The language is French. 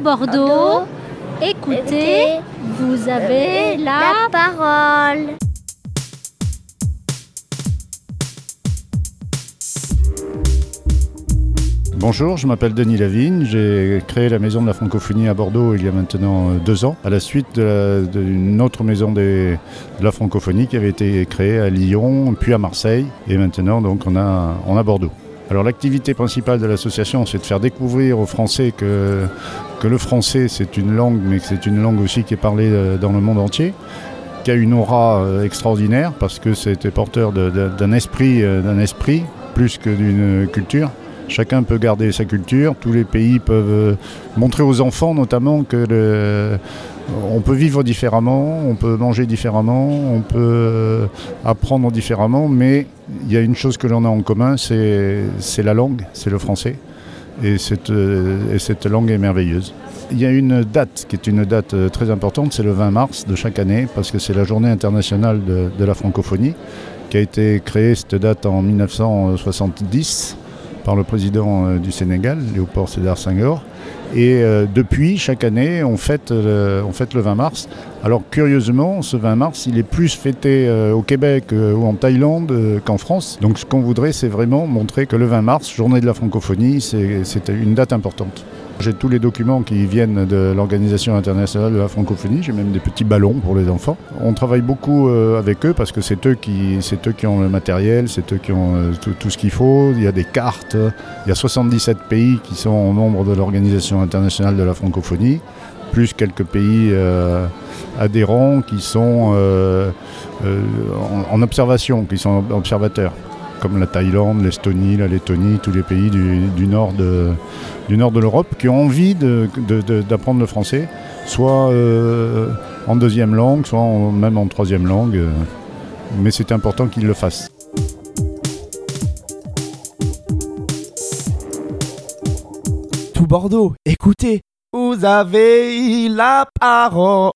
Bordeaux, écoutez, vous avez la... parole. Bonjour, je m'appelle Denis Lavigne. J'ai créé la Maison de la Francophonie à Bordeaux il y a maintenant euh, deux ans, à la suite d'une autre maison des- de la francophonie qui avait été créée à Lyon, puis à Marseille, et maintenant donc on a, on a Bordeaux. Alors l'activité principale de l'association, c'est de faire découvrir aux Français que, que le français c'est une langue, mais que c'est une langue aussi qui est parlée euh, dans le monde entier qui a une aura euh, extraordinaire parce que c'était porteur d'un esprit, euh, d'un esprit plus que d'une culture. Chacun peut garder sa culture, tous les pays peuvent euh, montrer aux enfants notamment que on peut vivre différemment, on peut manger différemment, on peut euh, apprendre différemment, mais il y a une chose que l'on a en commun, c'est la langue, c'est le français. Et cette, euh, et cette langue est merveilleuse. Il y a une date qui est une date très importante, c'est le 20 mars de chaque année, parce que c'est la journée internationale de, de la francophonie, qui a été créée, cette date, en 1970 par le président euh, du Sénégal, Léopold Sédar Senghor. Et euh, depuis, chaque année, on fête, le, on fête le 20 mars. Alors curieusement, ce 20 mars, il est plus fêté euh, au Québec ou en Thaïlande qu'en France. Donc ce qu'on voudrait, c'est vraiment montrer que le 20 mars, journée de la francophonie, c'est une date importante. J'ai tous les documents qui viennent de l'Organisation internationale de la francophonie. J'ai même des petits ballons pour les enfants. On travaille beaucoup euh, avec eux parce que c'est eux qui, eux qui ont le matériel, c'est eux qui ont euh, tout, ce qu'il faut. Il y a des cartes. Il y a 77 pays qui sont membres de l'Organisation internationale de la francophonie, plus quelques pays euh, adhérents qui sont en observation, qui sont observateurs comme la Thaïlande, l'Estonie, la Lettonie, tous les pays du, du nord de, du nord de l'Europe qui ont envie de- de- de- d'apprendre le français, soit euh, en deuxième langue, soit en- même en troisième langue. euh, mais c'est important qu'ils le fassent. Tout Bordeaux, écoutez, vous avez la parole.